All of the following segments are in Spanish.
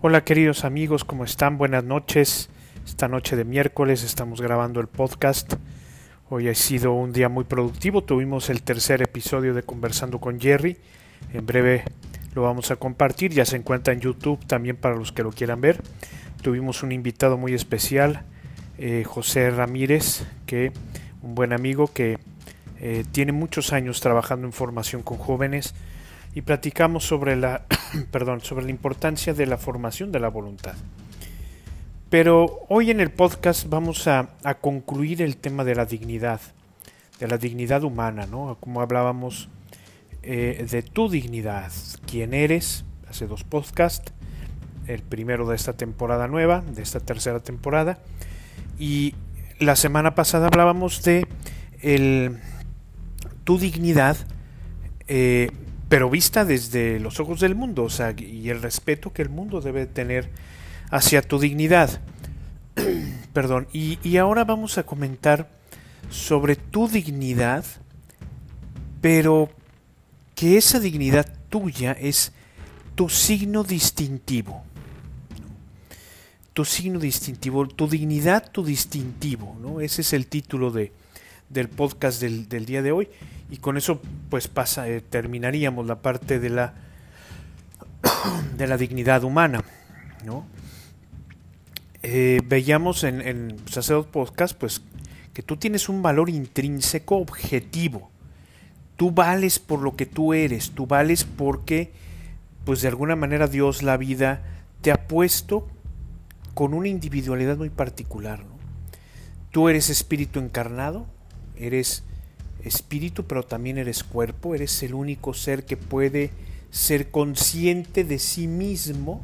Hola queridos amigos, ¿cómo están? Buenas noches. Esta noche de miércoles estamos grabando el podcast. Hoy ha sido un día muy productivo. Tuvimos el tercer episodio de Conversando con Jerry. En breve lo vamos a compartir. Ya se encuentra en YouTube también para los que lo quieran ver. Tuvimos un invitado muy especial, eh, José Ramírez, que un buen amigo que eh, tiene muchos años trabajando en formación con jóvenes y platicamos sobre la, perdón, sobre la importancia de la formación de la voluntad. Pero hoy en el podcast vamos a, concluir el tema de la dignidad, de la dignidad humana, ¿no? Como hablábamos eh, de tu dignidad, quién eres, hace dos podcasts, el primero de esta temporada nueva, de esta tercera temporada, y la semana pasada hablábamos de el, tu dignidad eh, pero vista desde los ojos del mundo, o sea, y el respeto que el mundo debe tener hacia tu dignidad. Perdón, y, ahora vamos a comentar sobre tu dignidad, pero que esa dignidad tuya es tu signo distintivo. Tu signo distintivo, tu dignidad, tu distintivo, ¿no? Ese es el título de, del podcast del, del día de hoy y con eso pues pasa, eh, terminaríamos la parte de la de la dignidad humana, ¿no? Eh, veíamos en, en pues, Podcast pues que tú tienes un valor intrínseco objetivo. Tú vales por lo que tú eres, tú vales porque pues de alguna manera Dios la vida te ha puesto con una individualidad muy particular. Tú eres espíritu encarnado, eres espíritu, pero también eres cuerpo, eres el único ser que puede ser consciente de sí mismo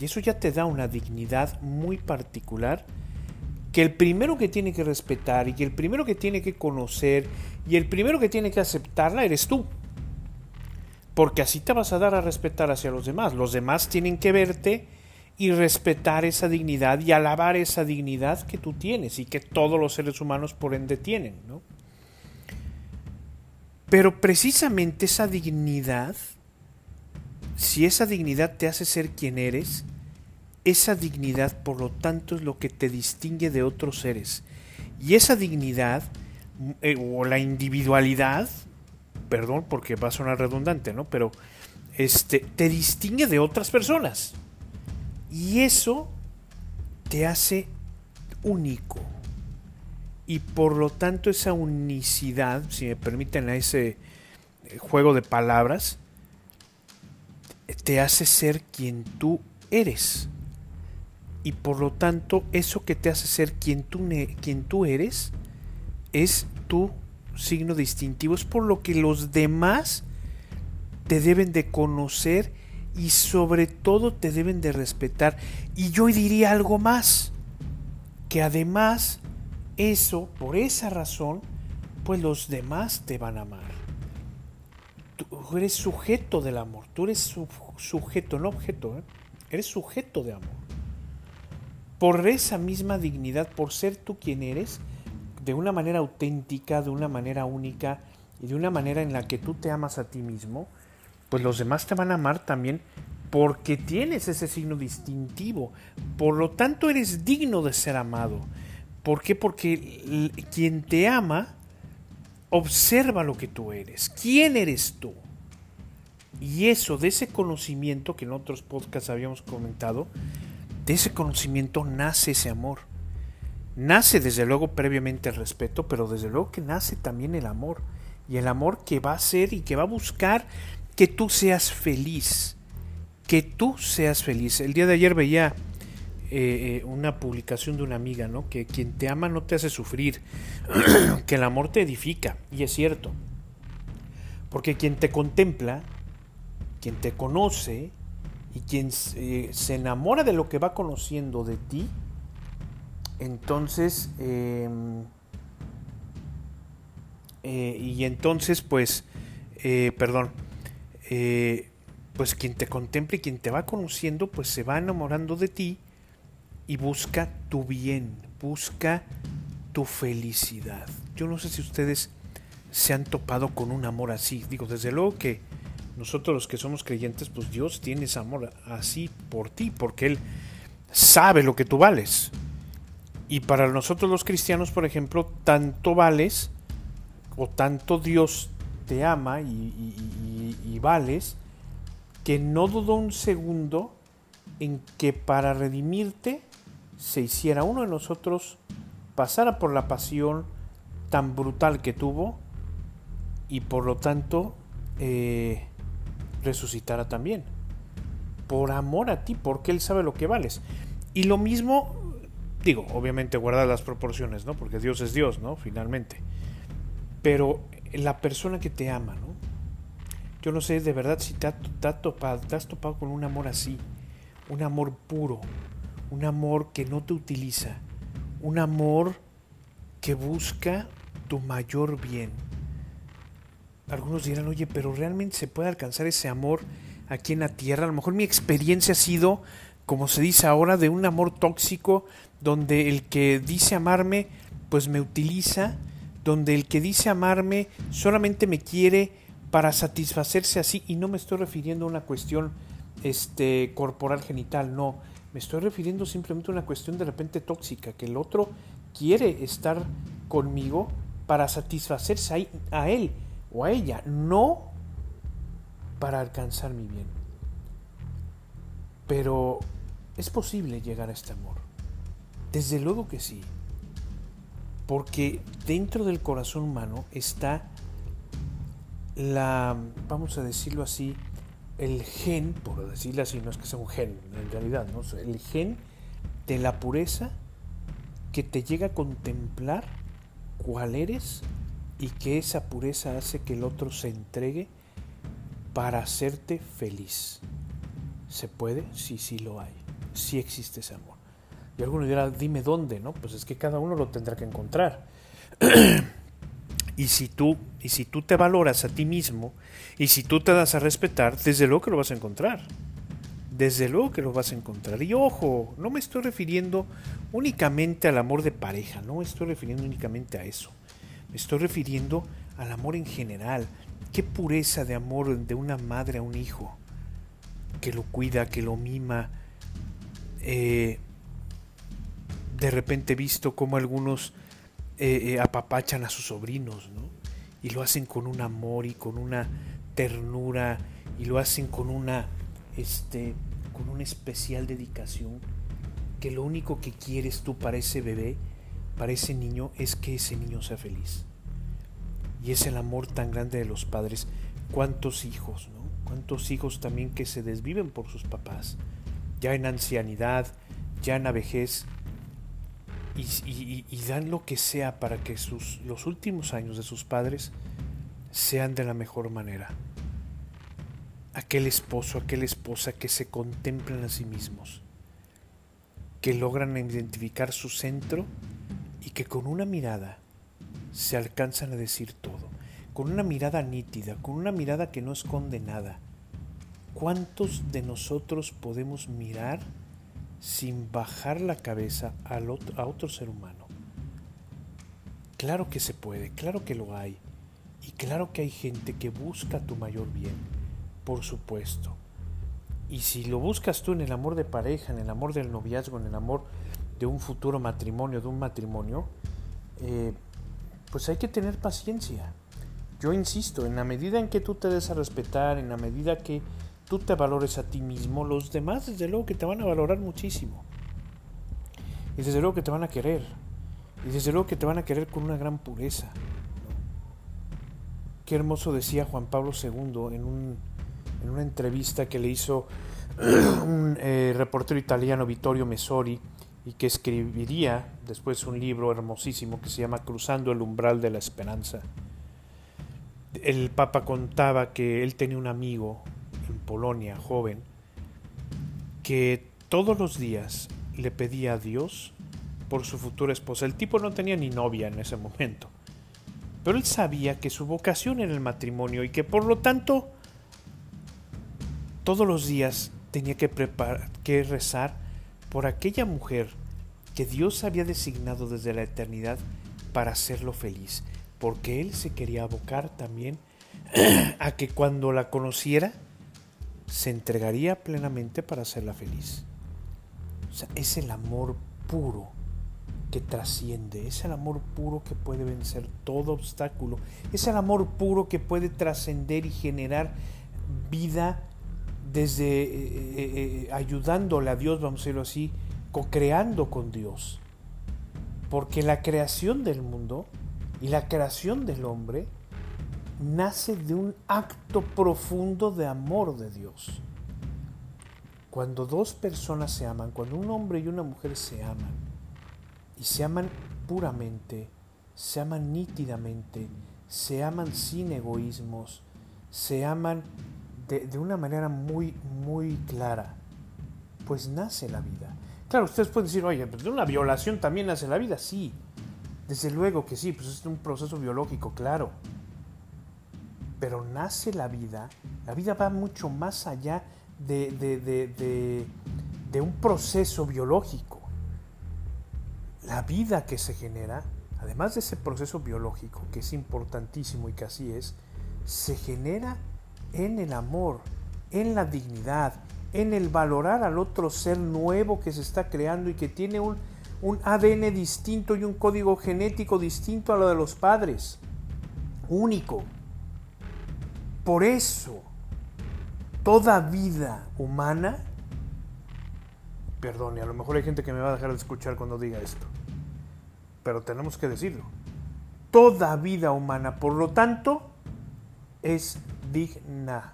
y eso ya te da una dignidad muy particular que el primero que tiene que respetar y el primero que tiene que conocer y el primero que tiene que aceptarla eres tú. Porque así te vas a dar a respetar hacia los demás. Los demás tienen que verte y respetar esa dignidad y alabar esa dignidad que tú tienes y que todos los seres humanos por ende tienen, ¿no? Pero precisamente esa dignidad, si esa dignidad te hace ser quien eres, esa dignidad por lo tanto es lo que te distingue de otros seres. Y esa dignidad eh, o la individualidad, perdón porque va a sonar redundante, ¿no? Pero este te distingue de otras personas. Y eso te hace único y por lo tanto esa unicidad, si me permiten ese eh, juego de palabras, te hace ser quien tú eres. Y por lo tanto eso que te hace ser quien tú, quien tú eres es tu signo distintivo, es por lo que los demás te deben de conocer y sobre todo te deben de respetar. Y yo diría algo más, que además eso, por esa razón, pues los demás te van a amar. Tú eres sujeto del amor, tú eres sujeto, no objeto, ¿eh? eres sujeto de amor. Por esa misma dignidad, por ser tú quien eres, de una manera auténtica, de una manera única y de una manera en la que tú te amas a ti mismo, pues los demás te van a amar también porque tienes ese signo distintivo. Por lo tanto, eres digno de ser amado. ¿Por qué? Porque quien te ama observa lo que tú eres. ¿Quién eres tú? Y eso, de ese conocimiento que en otros podcasts habíamos comentado, de ese conocimiento nace ese amor. Nace desde luego previamente el respeto, pero desde luego que nace también el amor. Y el amor que va a ser y que va a buscar que tú seas feliz. Que tú seas feliz. El día de ayer veía eh, eh, una publicación de una amiga, ¿no? Que quien te ama no te hace sufrir, que el amor te edifica, y es cierto. Porque quien te contempla, quien te conoce y quien se enamora de lo que va conociendo de ti, entonces, em, eh, y entonces, pues, perdón, pues quien te contempla y quien te va conociendo, pues se va enamorando de ti y busca tu bien, busca tu felicidad. Yo no sé si ustedes se han topado con un amor así. Digo, desde luego que nosotros los que somos creyentes, pues Dios tiene ese amor así por ti, porque Él sabe lo que tú vales. Y para nosotros los cristianos, por ejemplo, tanto vales o tanto Dios te ama y, vales que no dudó un segundo en que para redimirte se hiciera uno de nosotros, pasara por la pasión tan brutal que tuvo y por lo tanto eh, resucitara también. Por amor a ti, porque Él sabe lo que vales. Y lo mismo, digo, obviamente guardar las proporciones, ¿no? Porque Dios es Dios, ¿no? Finalmente. Pero la persona que te ama, ¿no? Yo no sé de verdad si te, topado, te has topado con un amor así, un amor puro, un amor que no te utiliza, un amor que busca tu mayor bien. Algunos dirán, oye, pero realmente se puede alcanzar ese amor aquí en la tierra. A lo mejor mi experiencia ha sido, como se dice ahora, de un amor tóxico, donde el que dice amarme, pues me utiliza, donde el que dice amarme solamente me quiere para satisfacerse así, y no me estoy refiriendo a una cuestión este, corporal genital, no, me estoy refiriendo simplemente a una cuestión de repente tóxica, que el otro quiere estar conmigo para satisfacerse a él o a ella, no para alcanzar mi bien. Pero es posible llegar a este amor. Desde luego que sí. Porque dentro del corazón humano está la, vamos a decirlo así, el gen, por decirlo así, no es que sea un gen en realidad, ¿no? el gen de la pureza que te llega a contemplar cuál eres y que esa pureza hace que el otro se entregue para hacerte feliz. ¿Se puede? Sí, sí lo hay. Sí existe ese amor. Y alguno dirá, dime dónde, ¿no? Pues es que cada uno lo tendrá que encontrar. y si tú, y si tú te valoras a ti mismo, y si tú te das a respetar, desde luego que lo vas a encontrar. Desde luego que lo vas a encontrar. Y ojo, no me estoy refiriendo únicamente al amor de pareja, no me estoy refiriendo únicamente a eso. Me estoy refiriendo al amor en general. Qué pureza de amor de una madre a un hijo, que lo cuida, que lo mima. Eh, de repente he visto como algunos eh, eh, apapachan a sus sobrinos, ¿no? Y lo hacen con un amor y con una ternura y lo hacen con una, este, con una especial dedicación que lo único que quieres tú para ese bebé para ese niño es que ese niño sea feliz. Y es el amor tan grande de los padres. ¿Cuántos hijos, no? ¿Cuántos hijos también que se desviven por sus papás? Ya en ancianidad, ya en vejez, y, dan lo que sea para que sus, los últimos años de sus padres sean de la mejor manera. Aquel esposo, aquella esposa que se contemplan a sí mismos, que logran identificar su centro y que con una mirada se alcanzan a decir todo, con una mirada nítida, con una mirada que no esconde nada. ¿Cuántos de nosotros podemos mirar sin bajar la cabeza a otro ser humano? Claro que se puede, claro que lo hay. Y claro que hay gente que busca tu mayor bien, por supuesto. Y si lo buscas tú en el amor de pareja, en el amor del noviazgo, en el amor de un futuro matrimonio, de un matrimonio, eh, pues hay que tener paciencia. Yo insisto, en la medida en que tú te des a respetar, en la medida que tú te valores a ti mismo, los demás desde luego que te van a valorar muchísimo. Y desde luego que te van a querer. Y desde luego que te van a querer con una gran pureza. Qué hermoso decía Juan Pablo II en, un, en una entrevista que le hizo un eh, reportero italiano, Vittorio Messori, y que escribiría después un libro hermosísimo que se llama Cruzando el umbral de la esperanza. El Papa contaba que él tenía un amigo Polonia, joven, que todos los días le pedía a Dios por su futura esposa. El tipo no tenía ni novia en ese momento, pero él sabía que su vocación era el matrimonio y que por lo tanto todos los días tenía que, preparar, que rezar por aquella mujer que Dios había designado desde la eternidad para hacerlo feliz, porque Él se quería abocar también a que cuando la conociera se entregaría plenamente para hacerla feliz. O sea, es el amor puro que trasciende, es el amor puro que puede vencer todo obstáculo, es el amor puro que puede trascender y generar vida desde eh, eh, eh, ayudándole a Dios, vamos a decirlo así, co-creando con Dios. Porque la creación del mundo y la creación del hombre nace de un acto profundo de amor de Dios. Cuando dos personas se aman, cuando un hombre y una mujer se aman, y se aman puramente, se aman nítidamente, se aman sin egoísmos, se aman de, una manera muy, muy clara, pues nace la vida. Claro, ustedes pueden decir, oye, pues de una violación también nace la vida, sí. Desde luego que sí, pues es un proceso biológico, claro. Pero nace la vida, la vida va mucho más allá de, un proceso biológico. La vida que se genera, además de ese proceso biológico, que es importantísimo y que así es, se genera en el amor, en la dignidad, en el valorar al otro ser nuevo que se está creando y que tiene un, ADN distinto y un código genético distinto a lo de los padres. Único. Por eso, toda vida humana, perdone, a lo mejor hay gente que me va a dejar de escuchar cuando diga esto, pero tenemos que decirlo. Toda vida humana, por lo tanto, es digna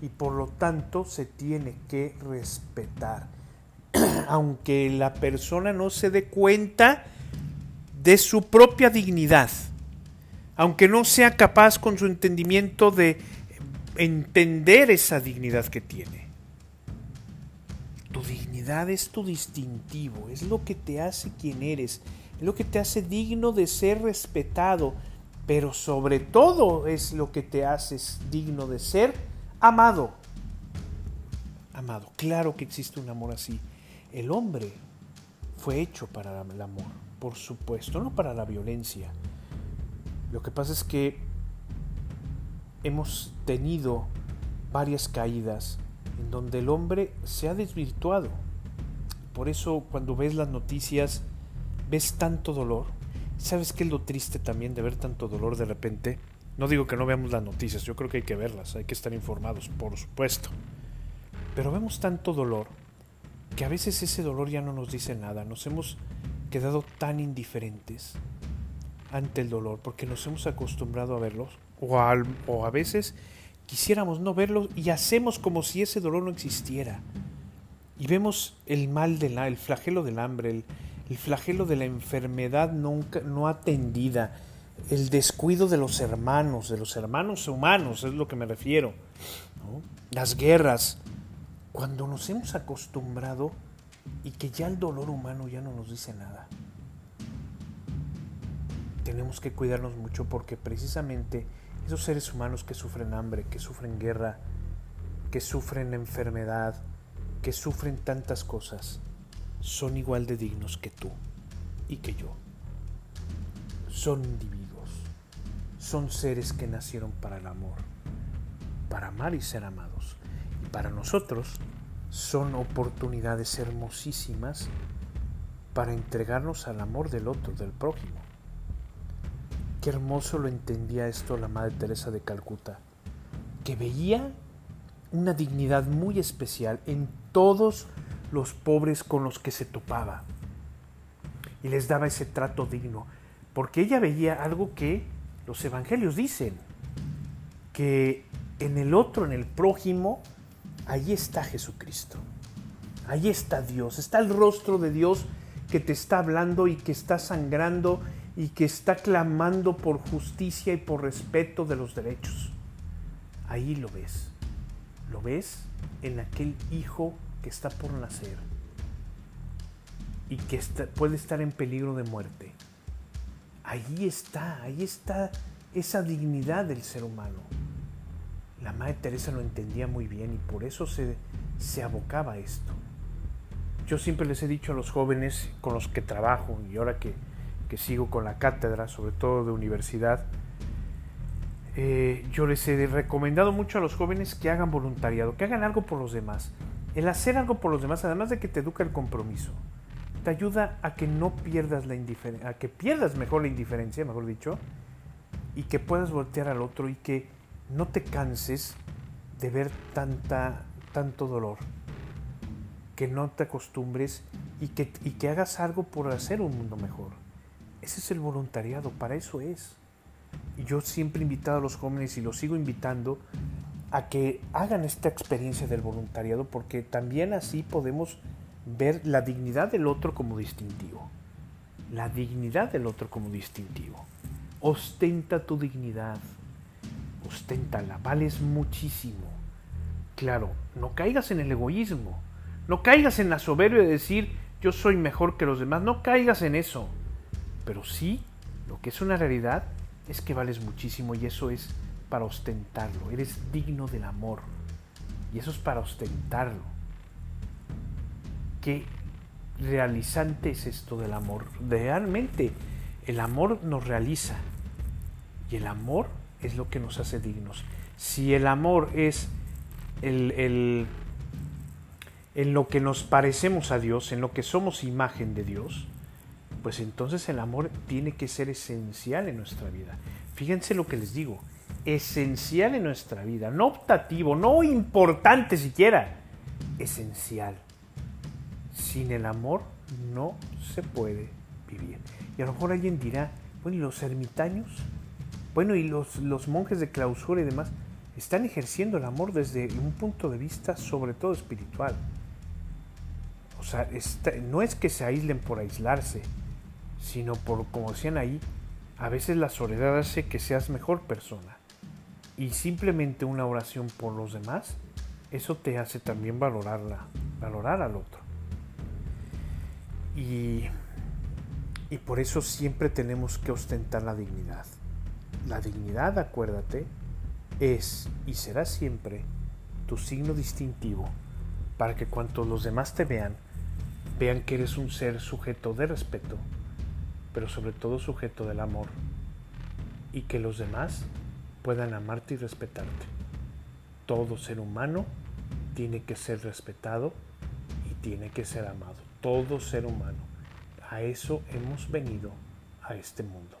y por lo tanto se tiene que respetar. Aunque la persona no se dé cuenta de su propia dignidad, aunque no sea capaz con su entendimiento de entender esa dignidad que tiene. Tu dignidad es tu distintivo, es lo que te hace quien eres, es lo que te hace digno de ser respetado, pero sobre todo es lo que te haces digno de ser amado. Amado, claro que existe un amor así. El hombre fue hecho para el amor, por supuesto, no para la violencia. Lo que pasa es que hemos tenido varias caídas en donde el hombre se ha desvirtuado. Por eso cuando ves las noticias ves tanto dolor, ¿Sabes qué es lo triste también de ver tanto dolor de repente? No digo que no veamos las noticias, yo creo que hay que verlas, hay que estar informados, por supuesto. Pero vemos tanto dolor que a veces ese dolor ya no nos dice nada, nos hemos quedado tan indiferentes ante el dolor porque nos hemos acostumbrado a verlos o a, a veces quisiéramos no verlos y hacemos como si ese dolor no existiera. Y vemos el mal del el flagelo del hambre, el, el flagelo de la enfermedad nunca, no atendida, el descuido de los hermanos, de los hermanos humanos, es lo que me refiero, las guerras, cuando nos hemos acostumbrado y que ya el dolor humano ya no nos dice nada. Tenemos que cuidarnos mucho porque precisamente esos seres humanos que sufren hambre, que sufren guerra, que sufren enfermedad, que sufren tantas cosas, son igual de dignos que tú y que yo. Son individuos, son seres que nacieron para el amor, para amar y ser amados. Y para nosotros son oportunidades hermosísimas para entregarnos al amor del otro, del prójimo. Qué hermoso lo entendía esto la Madre Teresa de Calcuta, que veía una dignidad muy especial en todos los pobres con los que se topaba y les daba ese trato digno, porque ella veía algo que los evangelios dicen, que en el otro, en el prójimo, ahí está Jesucristo, ahí está Dios, está el rostro de Dios que te está hablando y que está sangrando y que está clamando por justicia y por respeto de los derechos. Ahí lo ves, lo ves en aquel hijo que está por nacer y que puede estar en peligro de muerte. Ahí está, ahí está esa dignidad del ser humano. La Madre Teresa lo entendía muy bien y por eso se, se abocaba a esto. Yo siempre les he dicho a los jóvenes con los que trabajo y ahora que, que sigo con la cátedra, sobre todo de universidad, eh, yo les he recomendado mucho a los jóvenes que hagan voluntariado, que hagan algo por los demás. El hacer algo por los demás, además de que te educa el compromiso, te ayuda a que no pierdas la indiferencia, a que pierdas mejor la indiferencia, mejor dicho, y que puedas voltear al otro y que no te canses de ver tanta, tanto dolor. Que no te acostumbres y que, y que hagas algo por hacer un mundo mejor. Ese es el voluntariado, para eso es. Y yo siempre he invitado a los jóvenes y los sigo invitando a que hagan esta experiencia del voluntariado porque también así podemos ver la dignidad del otro como distintivo. La dignidad del otro como distintivo. Ostenta tu dignidad. Osténtala. Vales muchísimo. Claro, no caigas en el egoísmo. No caigas en la soberbia de decir yo soy mejor que los demás. No caigas en eso. Pero sí, lo que es una realidad es que vales muchísimo y eso es para ostentarlo. Eres digno del amor. Y eso es para ostentarlo. Qué realizante es esto del amor. Realmente el amor nos realiza. Y el amor es lo que nos hace dignos. Si el amor es el, el, en lo que nos parecemos a Dios, en lo que somos imagen de Dios, pues entonces el amor tiene que ser esencial en nuestra vida. Fíjense lo que les digo, esencial en nuestra vida, no optativo, no importante siquiera, esencial. Sin el amor no se puede vivir. Y a lo mejor alguien dirá, bueno, ¿y los ermitaños? Bueno, ¿y los, los monjes de clausura y demás? Están ejerciendo el amor desde un punto de vista sobre todo espiritual. O sea, no es que se aíslen por aislarse, sino por, como decían ahí, a veces la soledad hace que seas mejor persona. Y simplemente una oración por los demás, eso te hace también valorarla, valorar al otro. Y, y por eso siempre tenemos que ostentar la dignidad. La dignidad, acuérdate, es y será siempre tu signo distintivo para que cuando los demás te vean, vean que eres un ser sujeto de respeto, pero sobre todo sujeto del amor, y que los demás puedan amarte y respetarte. Todo ser humano tiene que ser respetado y tiene que ser amado. Todo ser humano. A eso hemos venido a este mundo.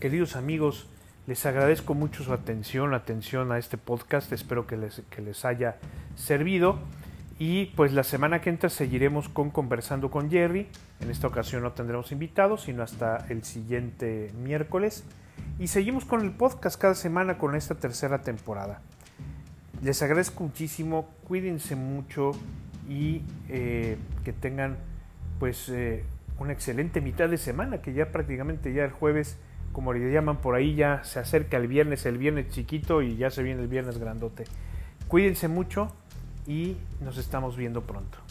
Queridos amigos, les agradezco mucho su atención, atención a este podcast. Espero que les, que les haya servido. Y pues la semana que entra seguiremos con conversando con Jerry. En esta ocasión no tendremos invitados, sino hasta el siguiente miércoles. Y seguimos con el podcast cada semana con esta tercera temporada. Les agradezco muchísimo, cuídense mucho y eh, que tengan pues eh, una excelente mitad de semana, que ya prácticamente ya el jueves, como le llaman por ahí, ya se acerca el viernes, el viernes chiquito y ya se viene el viernes grandote. Cuídense mucho y nos estamos viendo pronto.